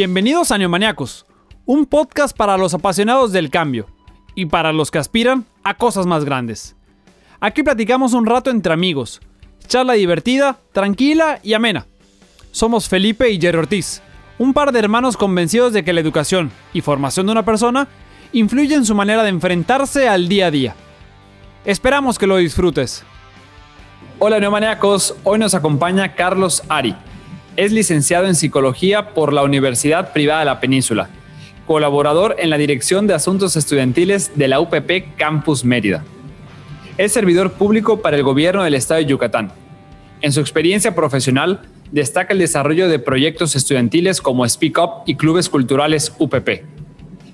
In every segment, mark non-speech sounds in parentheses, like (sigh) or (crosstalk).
Bienvenidos a Neomaniacos, un podcast para los apasionados del cambio y para los que aspiran a cosas más grandes. Aquí platicamos un rato entre amigos, charla divertida, tranquila y amena. Somos Felipe y Jerry Ortiz, un par de hermanos convencidos de que la educación y formación de una persona influye en su manera de enfrentarse al día a día. Esperamos que lo disfrutes. Hola neomaniacos, hoy nos acompaña Carlos Ari es licenciado en Psicología por la Universidad Privada de la Península, colaborador en la Dirección de Asuntos Estudiantiles de la UPP Campus Mérida. Es servidor público para el gobierno del estado de Yucatán. En su experiencia profesional, destaca el desarrollo de proyectos estudiantiles como Speak Up y clubes culturales UPP,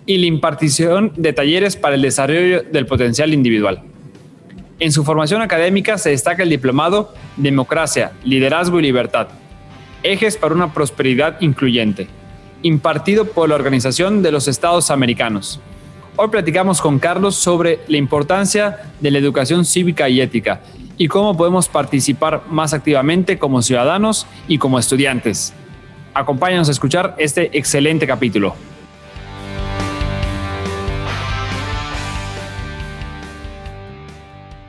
y la impartición de talleres para el desarrollo del potencial individual. En su formación académica se destaca el diplomado Democracia, Liderazgo y Libertad, Ejes para una Prosperidad Incluyente, impartido por la Organización de los Estados Americanos. Hoy platicamos con Carlos sobre la importancia de la educación cívica y ética y cómo podemos participar más activamente como ciudadanos y como estudiantes. Acompáñanos a escuchar este excelente capítulo.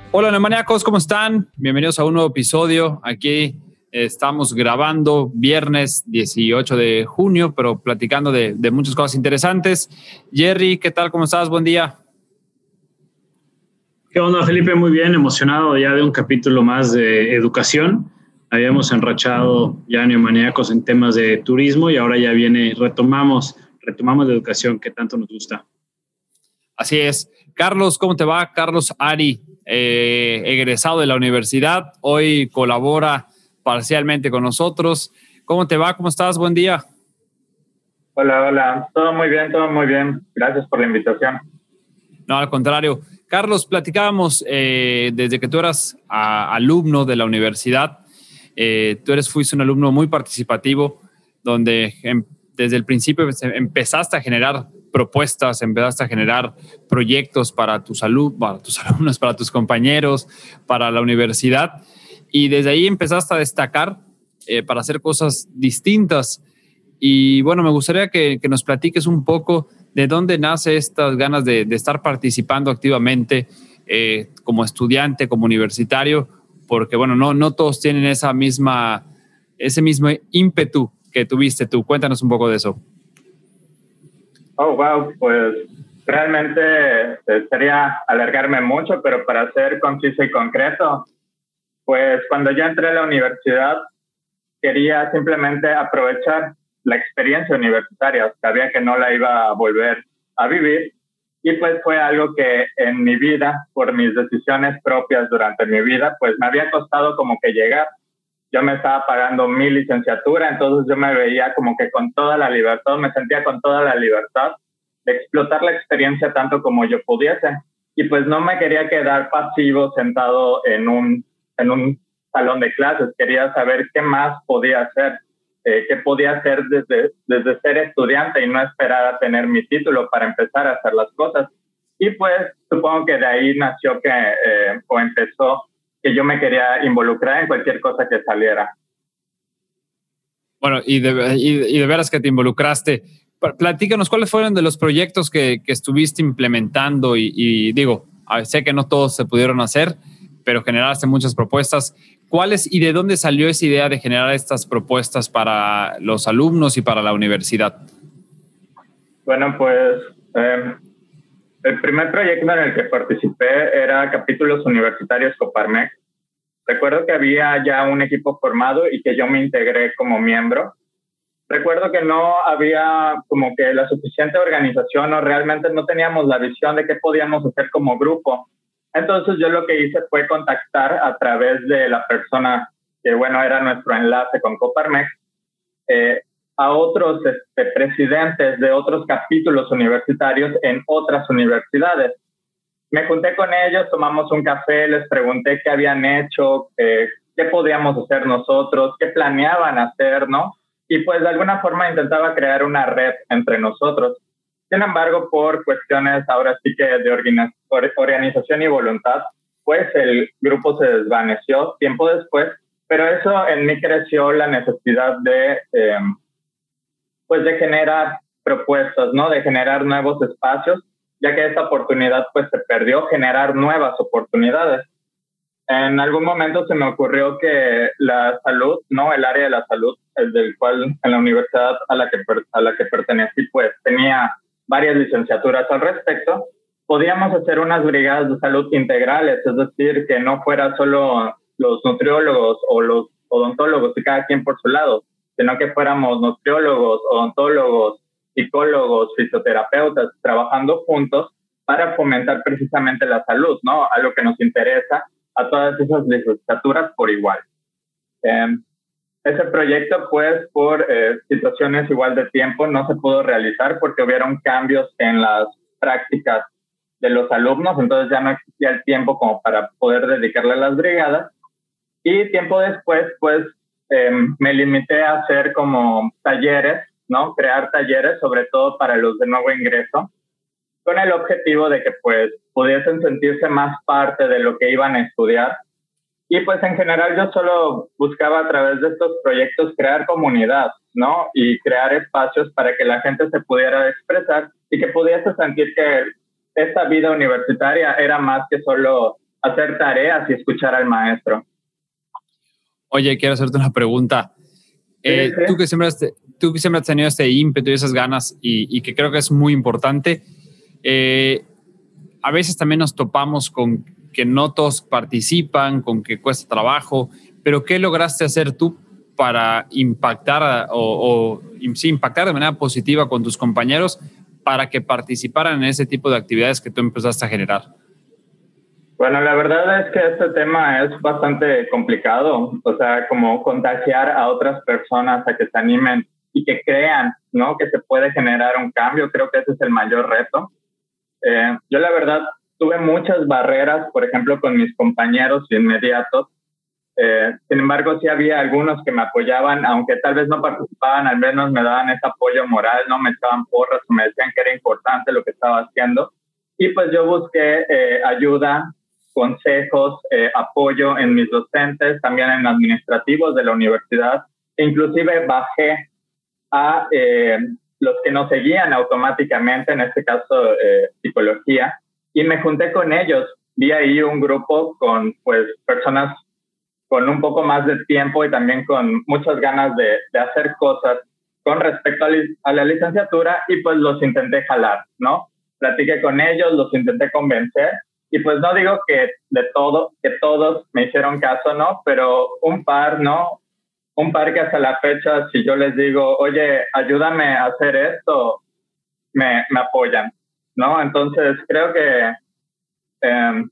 Hola, neumaniacos, ¿cómo están? Bienvenidos a un nuevo episodio aquí Estamos grabando viernes 18 de junio, pero platicando de, muchas cosas interesantes. Jerry, ¿qué tal? ¿Cómo estás? Buen día. ¿Qué onda, Felipe? Muy bien, emocionado ya de un capítulo más de educación. Habíamos enrachado ya neomaníacos en temas de turismo y ahora ya viene, retomamos, retomamos la educación que tanto nos gusta. Así es. Carlos, ¿cómo te va? Carlos Ari, eh, egresado de la universidad, hoy colabora parcialmente con nosotros. ¿Cómo te va? ¿Cómo estás? Buen día. Hola, hola. Todo muy bien, todo muy bien. Gracias por la invitación. No, al contrario. Carlos, platicábamos eh, desde que tú eras alumno de la universidad. Eh, tú eres, fuiste un alumno muy participativo, donde em, desde el principio empezaste a generar propuestas, empezaste a generar proyectos para tus, para tus (laughs) alumnos, para tus compañeros, para la universidad y desde ahí empezaste a destacar eh, para hacer cosas distintas. Y bueno, me gustaría que, nos platiques un poco de dónde nace estas ganas de, estar participando activamente eh, como estudiante, como universitario, porque bueno, no, no todos tienen esa misma, ese mismo ímpetu que tuviste tú. Cuéntanos un poco de eso. Oh, wow, pues realmente eh, sería alargarme mucho, pero para ser conciso y concreto, pues cuando yo entré a la universidad, quería simplemente aprovechar la experiencia universitaria. Sabía que no la iba a volver a vivir y pues fue algo que en mi vida, por mis decisiones propias durante mi vida, pues me había costado como que llegar. Yo me estaba pagando mi licenciatura, entonces yo me veía como que con toda la libertad, me sentía con toda la libertad de explotar la experiencia tanto como yo pudiese. Y pues no me quería quedar pasivo sentado en un en un salón de clases, quería saber qué más podía hacer, eh, qué podía hacer desde, desde ser estudiante y no esperar a tener mi título para empezar a hacer las cosas. Y pues supongo que de ahí nació que, eh, o empezó que yo me quería involucrar en cualquier cosa que saliera. Bueno, y de, y, de veras que te involucraste. Platícanos cuáles fueron de los proyectos que, que estuviste implementando y, y digo, sé que no todos se pudieron hacer, pero generaste muchas propuestas. ¿Cuáles y de dónde salió esa idea de generar estas propuestas para los alumnos y para la universidad? Bueno, pues em, el primer proyecto en el que participé era Capítulos Universitarios Coparmex. Recuerdo que había ya un equipo formado y que yo me integré como miembro. Recuerdo que no había como que la suficiente organización o realmente no teníamos la visión de qué podíamos hacer como grupo. Entonces yo lo que hice fue contactar a través de la persona que, bueno, era nuestro enlace con Coparmex, eh, a otros este, presidentes de otros capítulos universitarios en otras universidades. Me junté con ellos, tomamos un café, les pregunté qué habían hecho, eh, qué podíamos hacer nosotros, qué planeaban hacer, ¿no? Y pues de alguna forma intentaba crear una red entre nosotros. Sin embargo, por cuestiones ahora sí que de organización y voluntad, pues el grupo se desvaneció tiempo después, pero eso en mí creció la necesidad de, em, pues de generar propuestas, ¿no? De generar nuevos espacios, ya que esta oportunidad pues se perdió generar nuevas oportunidades. En algún momento se me ocurrió que la salud, no el área de la salud, el del cual en la universidad a la que, a la que pertenecí, pues tenía varias licenciaturas al respecto, podíamos hacer unas brigadas de salud integrales, es decir, que no fuera solo los nutriólogos o los odontólogos y cada quien por su lado, sino que fuéramos nutriólogos, odontólogos, psicólogos, fisioterapeutas trabajando juntos para fomentar precisamente la salud, ¿no? A lo que nos interesa a todas esas licenciaturas por igual. Em, ese proyecto, pues, por eh, situaciones igual de tiempo, no se pudo realizar porque hubieron cambios en las prácticas de los alumnos, entonces ya no existía el tiempo como para poder dedicarle a las brigadas. Y tiempo después, pues, em, me limité a hacer como talleres, ¿no? Crear talleres, sobre todo para los de nuevo ingreso, con el objetivo de que, pues, pudiesen sentirse más parte de lo que iban a estudiar. Y pues en general yo solo buscaba a través de estos proyectos crear comunidad, ¿no? Y crear espacios para que la gente se pudiera expresar y que pudiese sentir que esta vida universitaria era más que solo hacer tareas y escuchar al maestro. Oye, quiero hacerte una pregunta. Eh, tú, que siempre has, tú que siempre has tenido este ímpetu y esas ganas y, que creo que es muy importante, eh, a veces también nos topamos con que no todos participan, con que cuesta trabajo, pero ¿qué lograste hacer tú para impactar o, o sí, impactar de manera positiva con tus compañeros para que participaran en ese tipo de actividades que tú empezaste a generar? Bueno, la verdad es que este tema es bastante complicado, o sea, como contagiar a otras personas a que se animen y que crean, ¿no? Que se puede generar un cambio, creo que ese es el mayor reto. Eh, yo la verdad tuve muchas barreras, por ejemplo, con mis compañeros inmediatos, eh, sin embargo, sí había algunos que me apoyaban, aunque tal vez no participaban, al menos me daban ese apoyo moral, no me echaban porras o me decían que era importante lo que estaba haciendo. Y pues yo busqué eh, ayuda, consejos, eh, apoyo en mis docentes, también en administrativos de la universidad. Inclusive bajé a los que nos seguían automáticamente, en este caso psicología, y me junté con ellos. Vi ahí un grupo con pues personas con un poco más de tiempo y también con muchas ganas de, de hacer cosas con respecto a, la licenciatura y pues los intenté jalar, ¿no? Platiqué con ellos, los intenté convencer y pues no digo que de todo, que todos me hicieron caso, ¿no? Pero un par, ¿no? Un par que hasta la fecha, si yo les digo, oye, ayúdame a hacer esto, me, me apoyan, ¿no? Entonces creo que eh,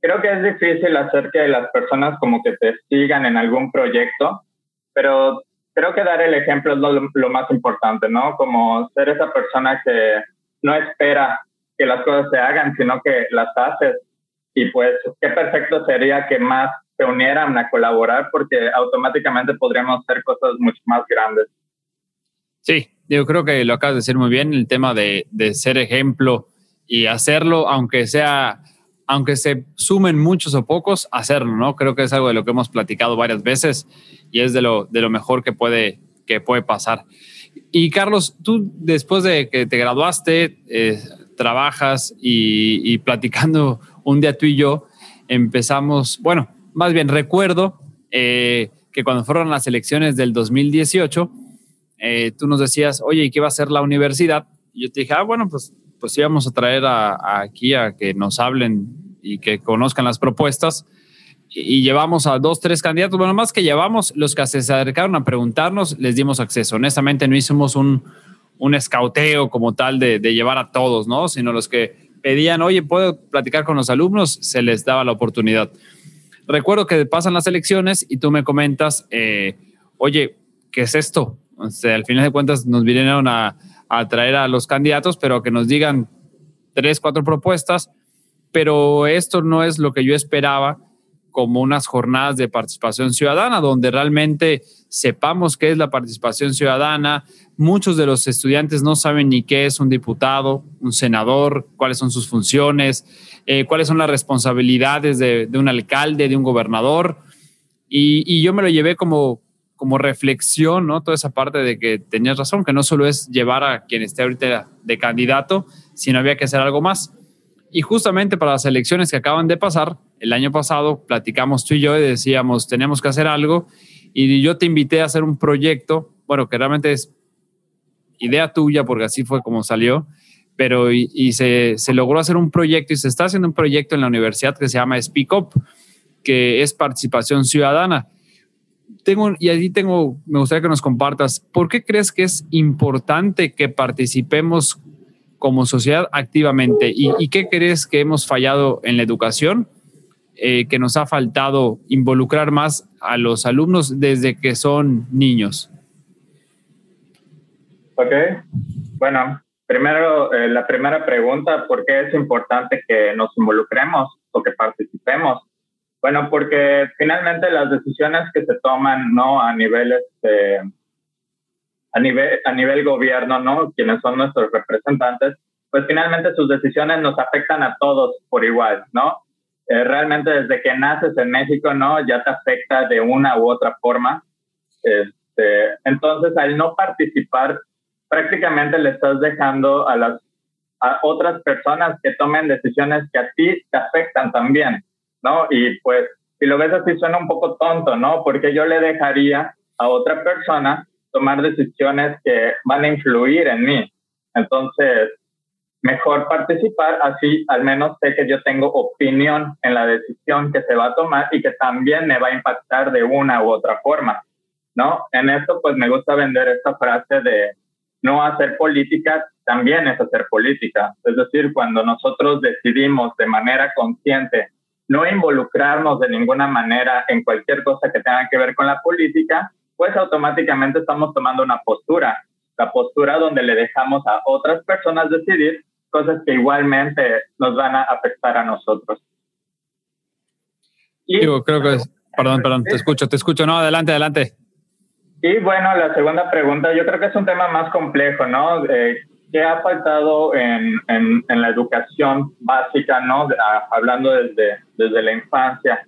creo que es difícil hacer que las personas como que te sigan en algún proyecto, pero creo que dar el ejemplo es lo, más importante, ¿no? Como ser esa persona que no espera que las cosas se hagan, sino que las haces. Y pues qué perfecto sería que más se unieran a colaborar porque automáticamente podríamos hacer cosas mucho más grandes. Sí, yo creo que lo acabas de decir muy bien, el tema de, de ser ejemplo y hacerlo, aunque sea aunque se sumen muchos o pocos, hacerlo, ¿no? Creo que es algo de lo que hemos platicado varias veces y es de lo, de lo mejor que puede, que puede pasar. Y Carlos, tú después de que te graduaste, eh, trabajas y, platicando un día tú y yo, empezamos, bueno, más bien recuerdo eh, que cuando fueron las elecciones del 2018, eh, tú nos decías, oye, ¿y qué va a hacer la universidad? Y yo te dije, ah, bueno, pues pues íbamos a traer aquí a que nos hablen y que conozcan las propuestas. Y, llevamos a dos, tres candidatos. Bueno, más que llevamos, los que se acercaron a preguntarnos, les dimos acceso. Honestamente, no hicimos un, un escauteo como tal de, llevar a todos, ¿no? Sino los que pedían, oye, ¿puedo platicar con los alumnos? Se les daba la oportunidad. Recuerdo que pasan las elecciones y tú me comentas, eh, oye, ¿qué es esto? O sea, al final de cuentas nos vinieron a, a traer a los candidatos, pero que nos digan tres, cuatro propuestas, pero esto no es lo que yo esperaba como unas jornadas de participación ciudadana, donde realmente sepamos qué es la participación ciudadana. Muchos de los estudiantes no saben ni qué es un diputado, un senador, cuáles son sus funciones, eh, cuáles son las responsabilidades de, un alcalde, de un gobernador. Y, y, yo me lo llevé como, como reflexión, ¿no? Toda esa parte de que tenías razón, que no solo es llevar a quien esté ahorita de candidato, sino había que hacer algo más. Y justamente para las elecciones que acaban de pasar, el año pasado platicamos tú y yo y decíamos, tenemos que hacer algo. Y yo te invité a hacer un proyecto, bueno, que realmente es idea tuya, porque así fue como salió, pero y, se, se, logró hacer un proyecto y se está haciendo un proyecto en la universidad que se llama Speak Up, que es participación ciudadana. Tengo, y allí tengo, me gustaría que nos compartas, ¿por qué crees que es importante que participemos como sociedad activamente? ¿Y, qué crees que hemos fallado en la educación? Eh, que nos ha faltado involucrar más a los alumnos desde que son niños. Ok, bueno, primero eh, la primera pregunta, ¿por qué es importante que nos involucremos o que participemos? Bueno, porque finalmente las decisiones que se toman, ¿no? A nivel, este, a nivel, a nivel gobierno, ¿no? Quienes son nuestros representantes, pues finalmente sus decisiones nos afectan a todos por igual, ¿no? Eh, realmente desde que naces en México, ¿no? Ya te afecta de una u otra forma. Este, entonces, al no participar, prácticamente le estás dejando a las a otras personas que tomen decisiones que a ti te afectan también, ¿no? Y pues, si lo ves así, suena un poco tonto, ¿no? Porque yo le dejaría a otra persona tomar decisiones que van a influir en mí. Entonces, mejor participar, así al menos sé que yo tengo opinión en la decisión que se va a tomar y que también me va a impactar de una u otra forma, ¿no? En esto, pues me gusta vender esta frase de no hacer política también es hacer política. Es decir, cuando nosotros decidimos de manera consciente no involucrarnos de ninguna manera en cualquier cosa que tenga que ver con la política, pues automáticamente estamos tomando una postura, la postura donde le dejamos a otras personas decidir cosas que igualmente nos van a afectar a nosotros. Y, Digo, creo que es, perdón, perdón, te escucho, te escucho, no, adelante, adelante. Y bueno, la segunda pregunta, yo creo que es un tema más complejo, ¿no? Eh, ¿Qué ha faltado en, en, la educación básica, ¿no? hablando desde, desde la infancia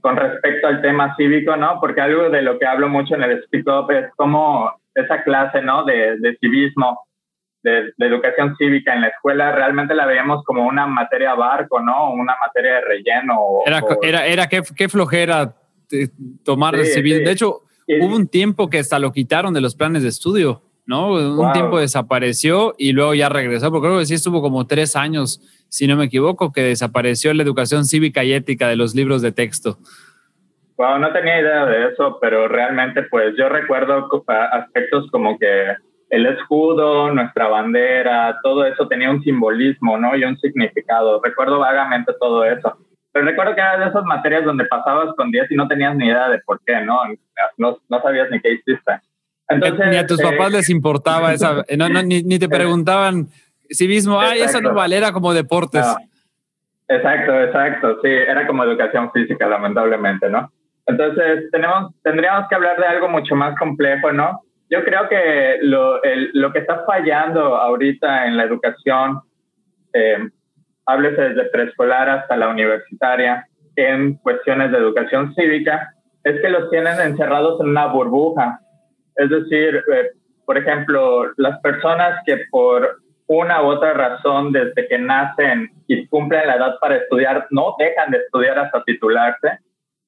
con respecto al tema cívico, ¿no? Porque algo de lo que hablo mucho en el Speak Up es como esa clase, ¿no? De, de civismo, de, de, educación cívica en la escuela, realmente la veíamos como una materia barco, ¿no? Una materia de relleno. Era, era, era qué, qué flojera eh, tomar sí, civismo. De hecho, Hubo un tiempo que hasta lo quitaron de los planes de estudio, ¿no? Un tiempo desapareció y luego ya regresó, porque creo que sí estuvo como tres años, si no me equivoco, que desapareció la educación cívica y ética de los libros de texto. Wow, no tenía idea de eso, pero realmente pues yo recuerdo aspectos como que el escudo, nuestra bandera, todo eso tenía un simbolismo, ¿no? Y un significado. Recuerdo vagamente todo eso. Pero recuerdo que era de esas materias donde pasabas con 10 y no tenías ni idea de por qué, ¿no? No, no sabías ni qué hiciste. Entonces, ni a tus papás les importaba esa, no, no, ni, ni, te (laughs) preguntaban si mismo, ay, esa no valera como deportes. Exacto, exacto, sí, era como educación física, lamentablemente, ¿no? Entonces, tenemos, tendríamos que hablar de algo mucho más complejo, ¿no? Yo creo que lo, el, lo que está fallando ahorita en la educación eh, háblese desde preescolar hasta la universitaria, en cuestiones de educación cívica, es que los tienen encerrados en una burbuja. Es decir, eh, por ejemplo, las personas que por una u otra razón desde que nacen y cumplen la edad para estudiar, no dejan de estudiar hasta titularse,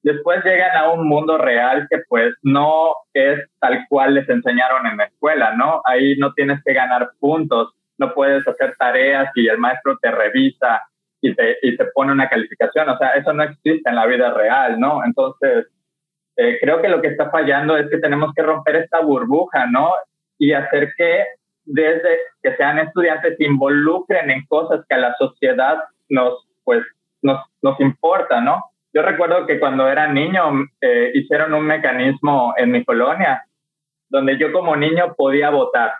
después llegan a un mundo real que pues no es tal cual les enseñaron en la escuela, ¿no? Ahí no tienes que ganar puntos, no puedes hacer tareas y el maestro te revisa y te, y te pone una calificación. O sea, eso no existe en la vida real, ¿no? Entonces, eh, creo que lo que está fallando es que tenemos que romper esta burbuja, ¿no? Y hacer que desde que sean estudiantes se involucren en cosas que a la sociedad nos, pues, nos, nos importa, ¿no? Yo recuerdo que cuando era niño eh, hicieron un mecanismo en mi colonia donde yo como niño podía votar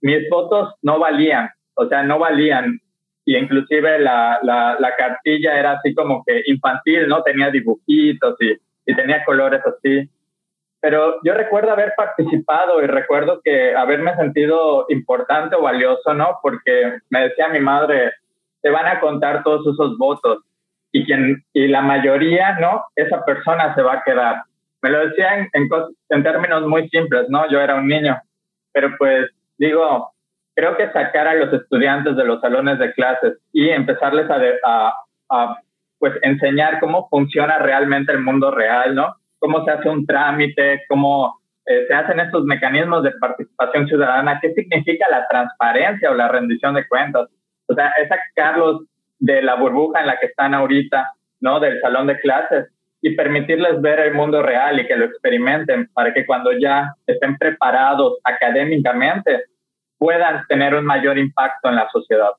mis votos no valían, o sea, no valían. Y inclusive la, la, la cartilla era así como que infantil, ¿no? Tenía dibujitos y, y tenía colores así. Pero yo recuerdo haber participado y recuerdo que haberme sentido importante o valioso, ¿no? Porque me decía mi madre, te van a contar todos esos votos y, quien, y la mayoría, ¿no? Esa persona se va a quedar. me lo decían en, en términos muy simples, ¿no? Yo era un niño, pero pues digo, creo que sacar a los estudiantes de los salones de clases y empezarles a, a, pues enseñar cómo funciona realmente el mundo real, ¿no? Cómo se hace un trámite, cómo eh, se hacen estos mecanismos de participación ciudadana, qué significa la transparencia o la rendición de cuentas. O sea, es sacarlos de la burbuja en la que están ahorita, ¿no? Del salón de clases y permitirles ver el mundo real y que lo experimenten para que cuando ya estén preparados académicamente puedan tener un mayor impacto en la sociedad.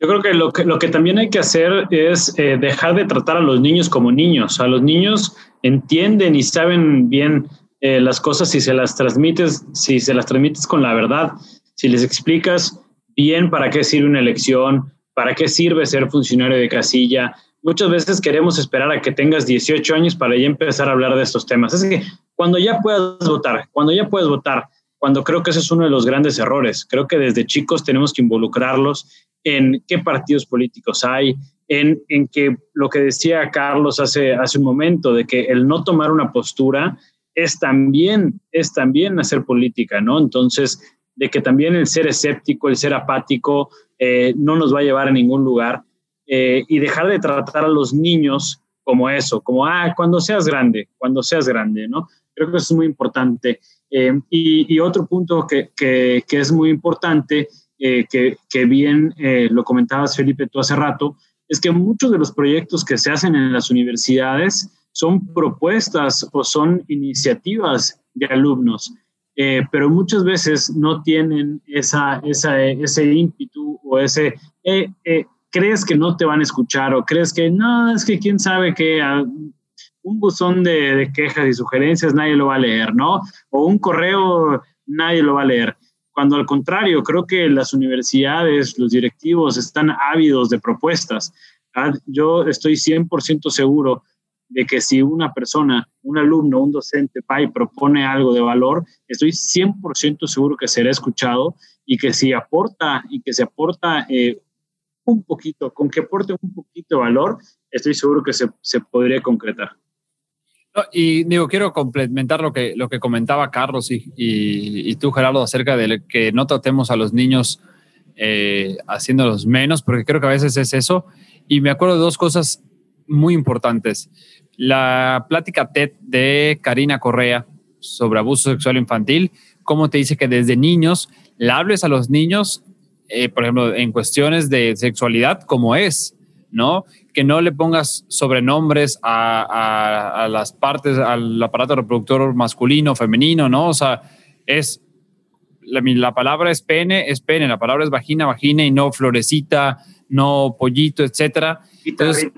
Yo creo que lo que, lo que también hay que hacer es eh, dejar de tratar a los niños como niños. A los niños entienden y saben bien eh, las cosas si se las transmites, si se las transmites con la verdad, si les explicas bien para qué sirve una elección, para qué sirve ser funcionario de casilla, muchas veces queremos esperar a que tengas 18 años para ya empezar a hablar de estos temas. Es que cuando ya puedas votar, cuando ya puedes votar, cuando creo que ese es uno de los grandes errores, creo que desde chicos tenemos que involucrarlos en qué partidos políticos hay, en, en que lo que decía Carlos hace, hace un momento, de que el no tomar una postura es también, es también hacer política, ¿no? Entonces, de que también el ser escéptico, el ser apático, eh, no nos va a llevar a ningún lugar. Eh, y dejar de tratar a los niños como eso, como, ah, cuando seas grande, cuando seas grande, ¿no? Creo que eso es muy importante. Eh, y, otro punto que, que, que, es muy importante, eh, que, que, bien lo comentabas, Felipe, tú hace rato, es que muchos de los proyectos que se hacen en las universidades son propuestas o son iniciativas de alumnos, pero muchas veces no tienen esa, esa, ese ímpetu o ese, crees que no te van a escuchar o crees que no, es que quién sabe que un buzón de, quejas y sugerencias nadie lo va a leer, ¿no? O un correo nadie lo va a leer. Cuando al contrario, creo que las universidades, los directivos están ávidos de propuestas. Yo estoy 100% seguro de que si una persona, un alumno, un docente va propone algo de valor, estoy 100% seguro que será escuchado y que si aporta y que se aporta eh, un poquito, con que aporte un poquito de valor, estoy seguro que se, se podría concretar. Y digo, quiero complementar lo que, lo que comentaba Carlos y, y, tú, Gerardo, acerca de que no tratemos a los niños eh, haciéndolos menos, porque creo que a veces es eso. Y me acuerdo de dos cosas muy importantes. La plática TED de Karina Correa sobre abuso sexual infantil, cómo te dice que desde niños le hables a los niños eh, por ejemplo, en cuestiones de sexualidad como es, ¿no? Que no le pongas sobrenombres a, las partes, al aparato reproductor masculino, femenino, ¿no? O sea, es, la, palabra es pene, es pene, la palabra es vagina, vagina y no florecita, no pollito, etcétera. Entonces,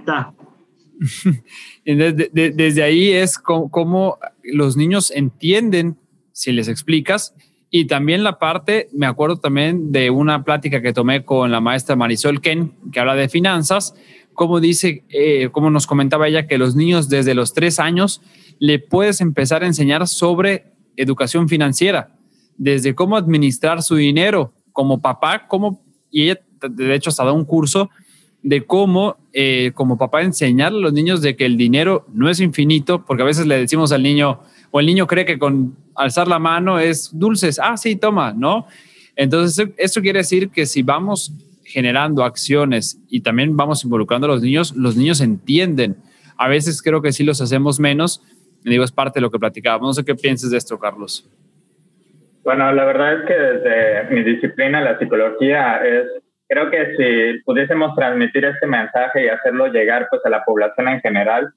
desde, (laughs) desde, ahí es como los niños entienden, si les explicas, y también la parte, me acuerdo también de una plática que tomé con la maestra Marisol Ken, que habla de finanzas, como dice, eh, como nos comentaba ella, que los niños desde los tres años le puedes empezar a enseñar sobre educación financiera, desde cómo administrar su dinero como papá, cómo, y ella de hecho hasta da un curso de cómo eh, como papá enseñar a los niños de que el dinero no es infinito, porque a veces le decimos al niño, o el niño cree que con alzar la mano es dulces, ah, sí, toma, ¿no? Entonces, esto quiere decir que si vamos generando acciones y también vamos involucrando a los niños, los niños entienden. A veces creo que sí los hacemos menos, digo, es parte de lo que platicábamos. No sé qué pienses de esto, Carlos. Bueno, la verdad es que desde mi disciplina, la psicología, es, creo que si pudiésemos transmitir este mensaje y hacerlo llegar pues a la población en general,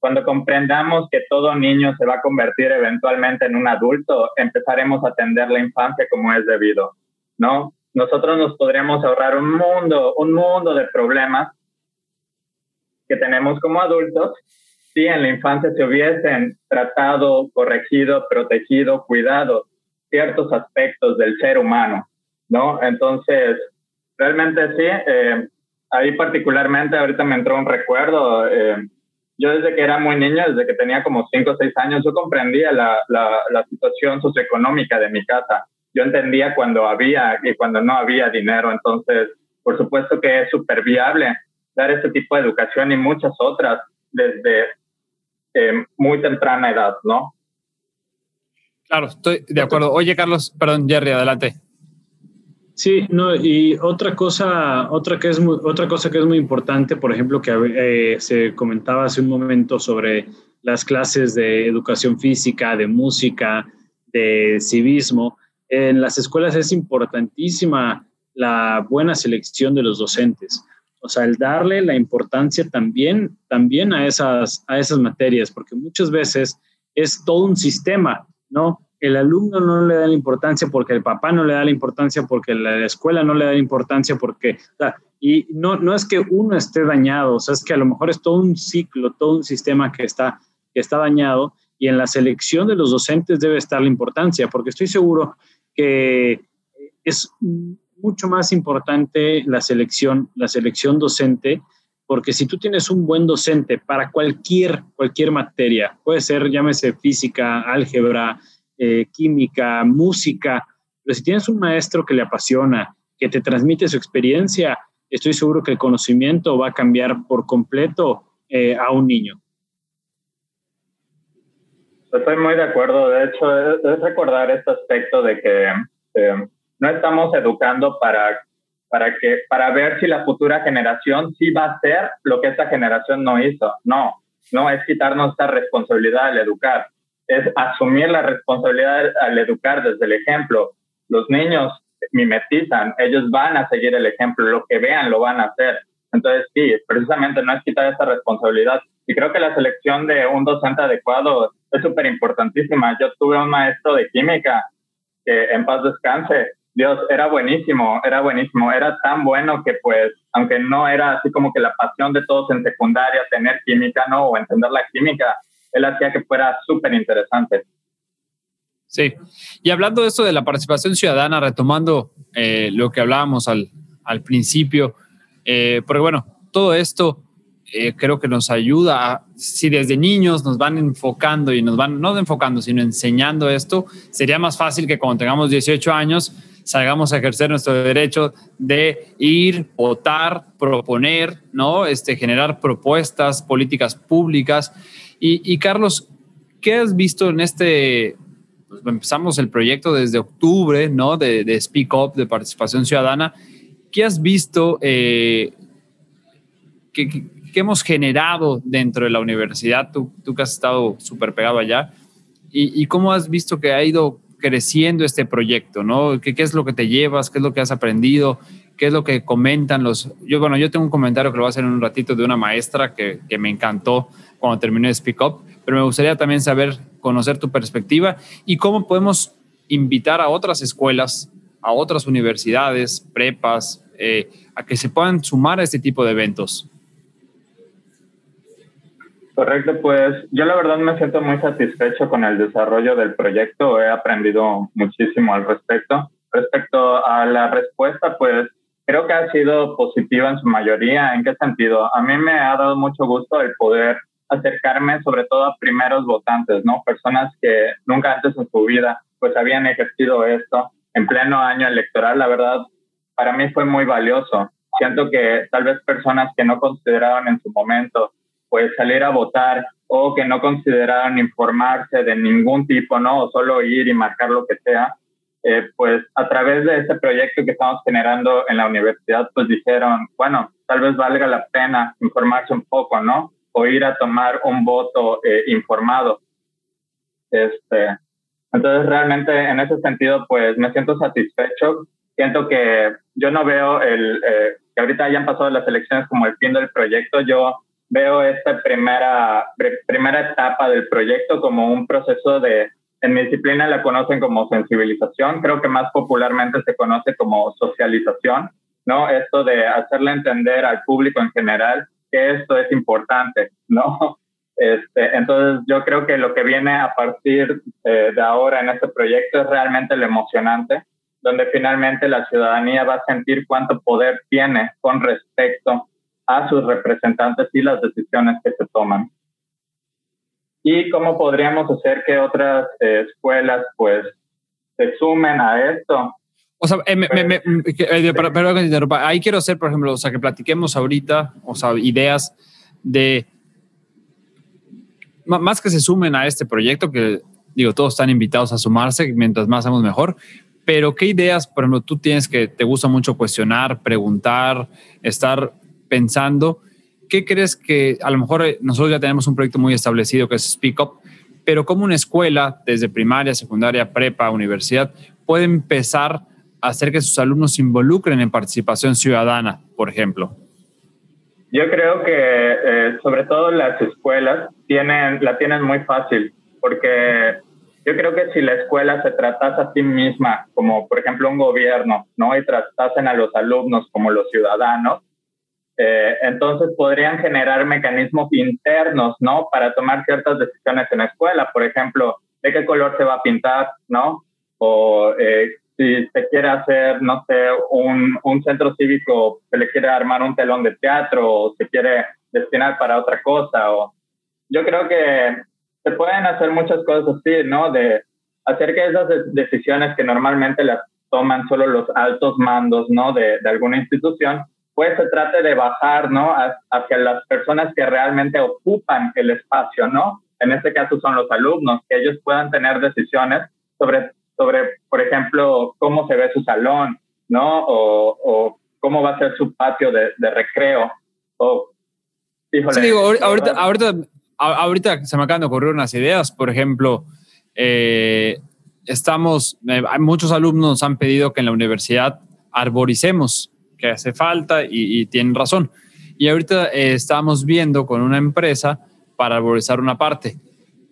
cuando comprendamos que todo niño se va a convertir eventualmente en un adulto, empezaremos a atender la infancia como es debido, ¿no? Nosotros nos podríamos ahorrar un mundo, un mundo de problemas que tenemos como adultos si en la infancia se hubiesen tratado, corregido, protegido, cuidado ciertos aspectos del ser humano, ¿no? Entonces, realmente sí, eh, ahí particularmente ahorita me entró un recuerdo, eh, yo desde que era muy niña, desde que tenía como 5 o 6 años, yo comprendía la, la, situación socioeconómica de mi casa. Yo entendía cuando había y cuando no había dinero. Entonces, por supuesto que es súper viable dar este tipo de educación y muchas otras, desde eh, muy temprana edad, ¿no? Claro, estoy de acuerdo. Oye, Carlos, perdón, Jerry, adelante. Sí, no, y otra cosa, otra, que es muy, otra cosa que es muy importante, por ejemplo, que eh, se comentaba hace un momento sobre las clases de educación física, de música, de civismo. En las escuelas es importantísima la buena selección de los docentes. O sea, el darle la importancia también, también a, esas, a esas materias, porque muchas veces es todo un sistema, ¿no? El alumno no le da la importancia porque el papá no le da la importancia, porque la escuela no le da la importancia, porque... y no, no es que uno esté dañado, o sea, es que a lo mejor es todo un ciclo, todo un sistema que está, que está dañado y en la selección de los docentes debe estar la importancia, porque estoy seguro que es mucho más importante la selección, la selección docente, porque si tú tienes un buen docente para cualquier, cualquier materia, puede ser, llámese física, álgebra, eh, química, música, pero si tienes un maestro que le apasiona, que te transmite su experiencia, estoy seguro que el conocimiento va a cambiar por completo eh, a un niño. Estoy muy de acuerdo. De hecho, es, recordar este aspecto de que eh, no estamos educando para, para, que, para ver si la futura generación sí va a hacer lo que esta generación no hizo. No, no es quitarnos esta responsabilidad al educar, es asumir la responsabilidad al educar desde el ejemplo. Los niños mimetizan, ellos van a seguir el ejemplo, lo que vean lo van a hacer. Entonces, sí, precisamente no es quitar esa responsabilidad. Y creo que la selección de un docente adecuado es súper importantísima. Yo tuve un maestro de química que en paz descanse, Dios, era buenísimo, era buenísimo, era tan bueno que pues, aunque no era así como que la pasión de todos en secundaria, tener química, ¿no? O entender la química, él hacía que fuera súper interesante. Sí, y hablando de esto de la participación ciudadana, retomando eh, lo que hablábamos al, al principio, eh, porque bueno, todo esto eh, creo que nos ayuda, si desde niños nos van enfocando y nos van, no enfocando, sino enseñando esto, sería más fácil que cuando tengamos 18 años salgamos a ejercer nuestro derecho de ir, votar, proponer, ¿no? Este, generar propuestas, políticas públicas. Y, Carlos, ¿qué has visto en este, pues empezamos el proyecto desde octubre, ¿no? De, Speak Up, de participación ciudadana. ¿Qué has visto eh, que, hemos generado dentro de la universidad? Tú, tú que has estado súper pegado allá. ¿Y, ¿Y cómo has visto que ha ido creciendo este proyecto, ¿no? ¿Qué, ¿Qué, es lo que te llevas? ¿Qué es lo que has aprendido? ¿Qué es lo que comentan los...? Yo, bueno, yo tengo un comentario que lo voy a hacer en un ratito de una maestra que, que me encantó cuando terminé de Speak Up, pero me gustaría también saber, conocer tu perspectiva y cómo podemos invitar a otras escuelas, a otras universidades, prepas, eh, a que se puedan sumar a este tipo de eventos. Correcto, pues yo la verdad me siento muy satisfecho con el desarrollo del proyecto, he aprendido muchísimo al respecto. Respecto a la respuesta, pues creo que ha sido positiva en su mayoría. ¿En qué sentido? A mí me ha dado mucho gusto el poder acercarme sobre todo a primeros votantes, ¿no? Personas que nunca antes en su vida pues habían ejercido esto en pleno año electoral. La verdad, para mí fue muy valioso. Siento que tal vez personas que no consideraban en su momento pues salir a votar o que no consideraron informarse de ningún tipo, ¿no? O solo ir y marcar lo que sea, eh, pues a través de este proyecto que estamos generando en la universidad, pues dijeron, bueno, tal vez valga la pena informarse un poco, ¿no? O ir a tomar un voto eh, informado. Este, entonces, realmente en ese sentido, pues me siento satisfecho. Siento que yo no veo el, eh, que ahorita hayan pasado las elecciones como el fin del proyecto. Yo veo esta primera, primera etapa del proyecto como un proceso de, en mi disciplina la conocen como sensibilización, creo que más popularmente se conoce como socialización, ¿no? Esto de hacerle entender al público en general que esto es importante, ¿no? (laughs) Este, entonces yo creo que lo que viene a partir eh, de ahora en este proyecto es realmente lo emocionante, donde finalmente la ciudadanía va a sentir cuánto poder tiene con respecto a sus representantes y las decisiones que se toman. ¿Y cómo podríamos hacer que otras eh, escuelas pues se sumen a esto? O sea, eh, me, me, eh, perdón que interrumpa. Ahí quiero hacer, por ejemplo, o sea, que platiquemos ahorita, o sea, ideas de más que se sumen a este proyecto, que digo, todos están invitados a sumarse, mientras más hagamos mejor, pero ¿qué ideas, por ejemplo, tú tienes que te gusta mucho cuestionar, preguntar, estar pensando? ¿Qué crees que a lo mejor eh, nosotros ya tenemos un proyecto muy establecido que es Speak Up, pero como una escuela, desde primaria, secundaria, prepa, universidad, puede empezar a hacer que sus alumnos se involucren en participación ciudadana, por ejemplo? Yo creo que eh, sobre todo las escuelas tienen, la tienen muy fácil, porque yo creo que si la escuela se tratase a sí misma como, por ejemplo, un gobierno, ¿no? Y tratasen a los alumnos como los ciudadanos, eh, entonces podrían generar mecanismos internos, ¿no? Para tomar ciertas decisiones en la escuela, por ejemplo, de qué color se va a pintar, ¿no? O eh, si se quiere hacer, no sé, un, un centro cívico, se le quiere armar un telón de teatro o se quiere destinar para otra cosa. O yo creo que se pueden hacer muchas cosas así, ¿no? De hacer que esas decisiones que normalmente las toman solo los altos mandos, ¿no? De, de alguna institución, pues se trate de bajar, ¿no? Hacia las personas que realmente ocupan el espacio, ¿no? En este caso son los alumnos, que ellos puedan tener decisiones sobre sobre, por ejemplo, cómo se ve su salón, ¿no? O, cómo va a ser su patio de, recreo. O, sí, digo, ahorita, ahorita, ahorita, se me acaban de ocurrir unas ideas. Por ejemplo, eh, estamos, eh, muchos alumnos nos han pedido que en la universidad arboricemos, que hace falta y, tienen razón. Y ahorita eh, estamos viendo con una empresa para arborizar una parte.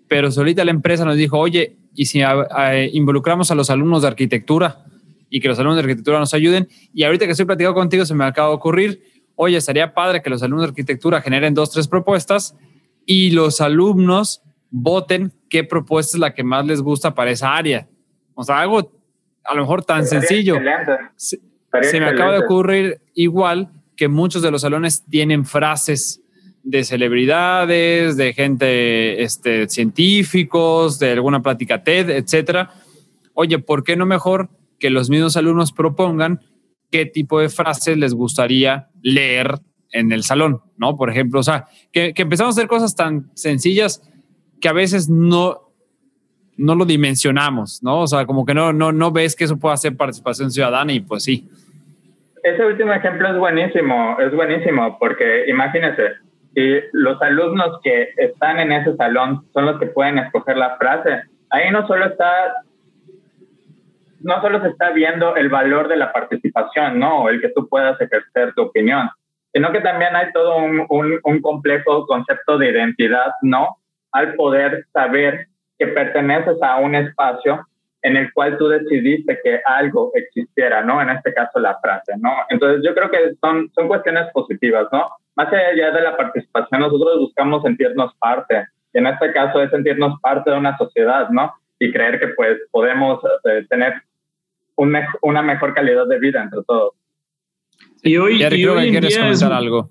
Pero solita la empresa nos dijo, oye, y si involucramos a los alumnos de arquitectura y que los alumnos de arquitectura nos ayuden. Y ahorita que estoy platicando contigo, se me acaba de ocurrir, oye, estaría padre que los alumnos de arquitectura generen dos, tres propuestas y los alumnos voten qué propuesta es la que más les gusta para esa área. O sea, algo a lo mejor tan sencillo. Se, se me acaba de ocurrir igual que muchos de los salones tienen frases de celebridades, de gente, este, científicos, de alguna plática TED, etcétera. Oye, ¿por qué no mejor que los mismos alumnos propongan qué tipo de frases les gustaría leer en el salón, ¿no? Por ejemplo, o sea, que, empezamos a hacer cosas tan sencillas que a veces no, no lo dimensionamos, ¿no? O sea, como que no, no, no ves que eso pueda ser participación ciudadana y pues sí. Ese último ejemplo es buenísimo, es buenísimo, porque imagínese, y los alumnos que están en ese salón son los que pueden escoger la frase. Ahí no solo está, no solo se está viendo el valor de la participación, ¿no? El que tú puedas ejercer tu opinión, sino que también hay todo un, un, un complejo concepto de identidad, ¿no? Al poder saber que perteneces a un espacio en el cual tú decidiste que algo existiera, ¿no? En este caso la frase, ¿no? Entonces yo creo que son, son cuestiones positivas, ¿no? Más allá de la participación, nosotros buscamos sentirnos parte. Y en este caso es sentirnos parte de una sociedad, ¿no? Y creer que pues podemos eh, tener un una mejor calidad de vida entre todos. Y hoy, y hoy en día es, algo.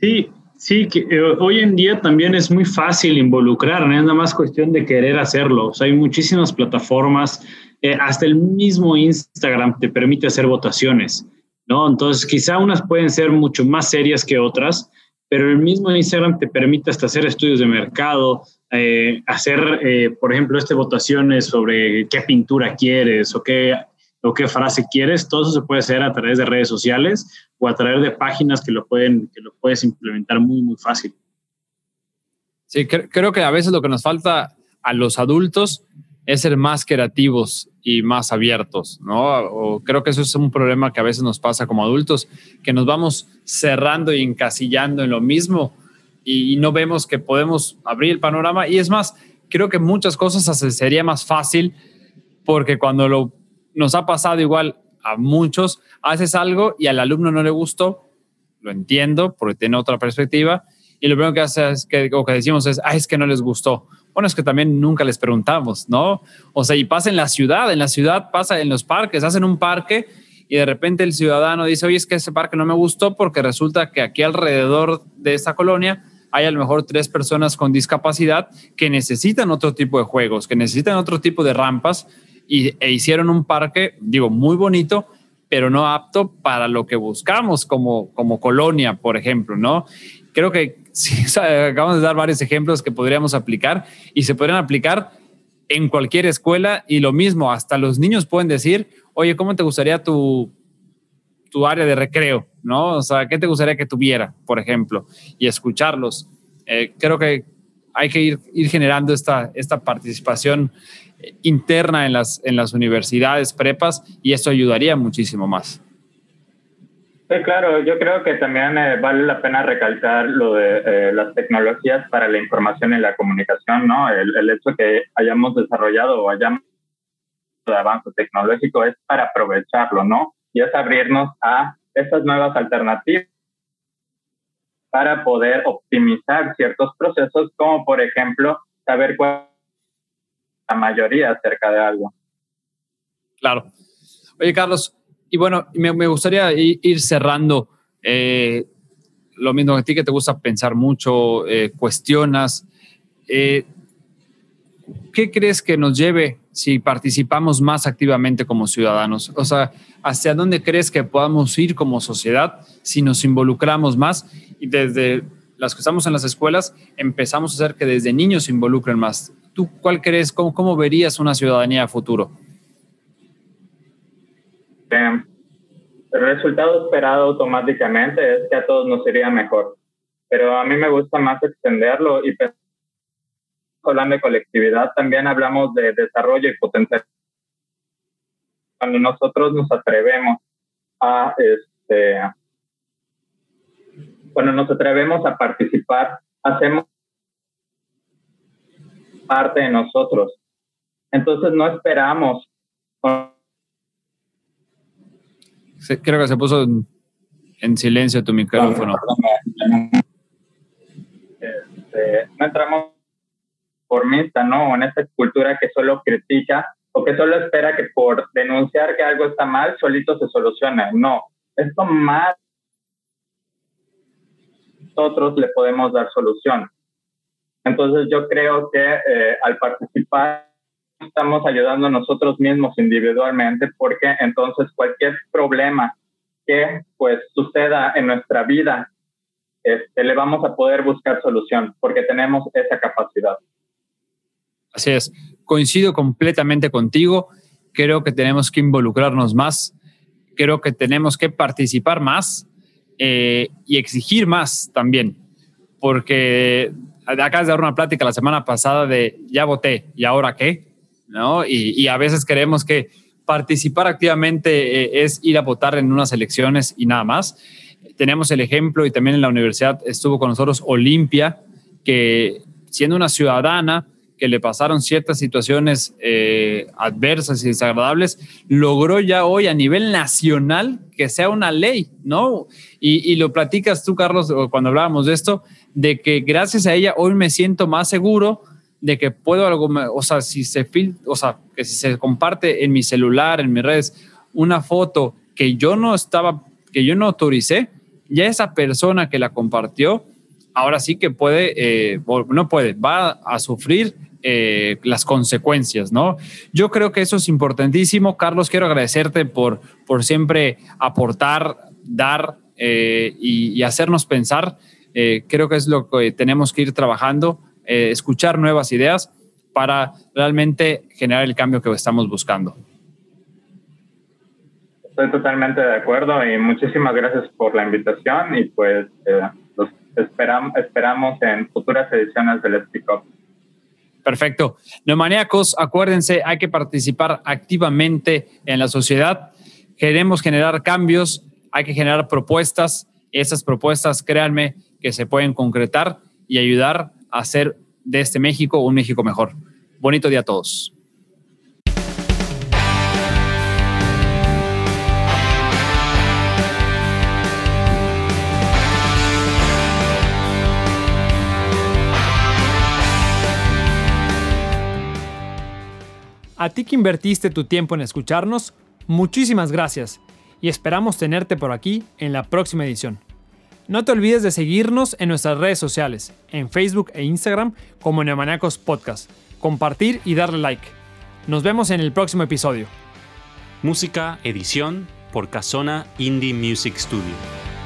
Sí, sí, que eh, hoy en día también es muy fácil involucrar, ¿no? es nada más cuestión de querer hacerlo. O sea, hay muchísimas plataformas, eh, hasta el mismo Instagram te permite hacer votaciones. ¿no? Entonces, quizá unas pueden ser mucho más serias que otras, pero el mismo Instagram te permite hasta hacer estudios de mercado, eh, hacer, eh, por ejemplo, este votaciones sobre qué pintura quieres o qué, o qué frase quieres. Todo eso se puede hacer a través de redes sociales o a través de páginas que lo, pueden, que lo puedes implementar muy, muy fácil. Sí, creo que a veces lo que nos falta a los adultos es ser más creativos y más abiertos, ¿no? creo que eso es un problema que a veces nos pasa como adultos, que nos vamos cerrando y encasillando en lo mismo y, no vemos que podemos abrir el panorama. Y es más, creo que muchas cosas sería más fácil porque cuando lo, nos ha pasado igual a muchos, haces algo y al alumno no le gustó, lo entiendo porque tiene otra perspectiva, y lo primero que hace es que, o decimos es, ah, es que no les gustó bueno, es que también nunca les preguntamos, ¿no? O sea, y pasa en la ciudad, en la ciudad pasa en los parques, hacen un parque y de repente el ciudadano dice, oye, es que ese parque no me gustó porque resulta que aquí alrededor de esta colonia hay a lo mejor tres personas con discapacidad que necesitan otro tipo de juegos, que necesitan otro tipo de rampas y, e hicieron un parque, digo, muy bonito, pero no apto para lo que buscamos como, como colonia, por ejemplo, ¿no? Creo que Sí, (laughs) acabamos de dar varios ejemplos que podríamos aplicar y se podrían aplicar en cualquier escuela y lo mismo, hasta los niños pueden decir, oye, ¿cómo te gustaría tu, tu área de recreo? ¿No? O sea, ¿qué te gustaría que tuviera, por ejemplo? Y escucharlos. Eh, creo que hay que ir, ir generando esta, esta participación interna en las, en las universidades, prepas, y eso ayudaría muchísimo más. Sí, claro, yo creo que también eh, vale la pena recalcar lo de eh, las tecnologías para la información y la comunicación, ¿no? El, el hecho que hayamos desarrollado o hayamos de avance tecnológico es para aprovecharlo, ¿no? Y es abrirnos a estas nuevas alternativas para poder optimizar ciertos procesos, como por ejemplo saber cuál la mayoría acerca de algo. Claro. Oye, Carlos, y bueno, me, gustaría ir cerrando. Eh, lo mismo que a ti que te gusta pensar mucho, eh, cuestionas. Eh, ¿Qué crees que nos lleve si participamos más activamente como ciudadanos? O sea, ¿hacia dónde crees que podamos ir como sociedad si nos involucramos más? Y desde las que estamos en las escuelas, empezamos a hacer que desde niños se involucren más. ¿Tú cuál crees, cómo, cómo verías una ciudadanía a futuro? el resultado esperado automáticamente es que a todos nos iría mejor, pero a mí me gusta más extenderlo y hablando de colectividad, también hablamos de desarrollo y potencial. Cuando nosotros nos atrevemos a, este, cuando nos atrevemos a participar, hacemos parte de nosotros. Entonces no esperamos. creo que se puso en, silencio tu micrófono. Este, no entramos por mista, ¿no? En esta cultura que solo critica o que solo espera que por denunciar que algo está mal, solito se solucione. No, esto más nosotros le podemos dar solución. Entonces yo creo que eh, al participar estamos ayudando a nosotros mismos individualmente porque entonces cualquier problema que pues suceda en nuestra vida, este, le vamos a poder buscar solución porque tenemos esa capacidad. Así es, coincido completamente contigo, creo que tenemos que involucrarnos más, creo que tenemos que participar más eh, y exigir más también, porque acabas de dar una plática la semana pasada de ya voté y ahora qué, ¿no? Y, a veces creemos que participar activamente eh, es ir a votar en unas elecciones y nada más. Tenemos el ejemplo y también en la universidad estuvo con nosotros Olimpia, que siendo una ciudadana que le pasaron ciertas situaciones eh, adversas y desagradables, logró ya hoy a nivel nacional que sea una ley, ¿no? Y, y, lo platicas tú, Carlos, cuando hablábamos de esto, de que gracias a ella hoy me siento más seguro de que puedo algo, o sea, si se fil, o sea, que si se comparte en mi celular, en mis redes, una foto que yo no estaba, que yo no autoricé, ya esa persona que la compartió, ahora sí que puede, eh, no puede, va a sufrir eh, las consecuencias, ¿no? Yo creo que eso es importantísimo. Carlos, quiero agradecerte por, por siempre aportar, dar eh, y, hacernos pensar. creo que es lo que tenemos que ir trabajando, escuchar nuevas ideas para realmente generar el cambio que estamos buscando. Estoy totalmente de acuerdo y muchísimas gracias por la invitación y pues los esperamos, esperamos en futuras ediciones del Speak. Perfecto. Neumaníacos, acuérdense, hay que participar activamente en la sociedad. Queremos generar cambios, hay que generar propuestas. Esas propuestas, créanme, que se pueden concretar y ayudar a hacer de este México un México mejor. Bonito día a todos. A ti que invertiste tu tiempo en escucharnos, muchísimas gracias y esperamos tenerte por aquí en la próxima edición. No te olvides de seguirnos en nuestras redes sociales, en Facebook e Instagram como Neomaníacos Podcast, compartir y darle like. Nos vemos en el próximo episodio. Música, edición por Casona Indie Music Studio.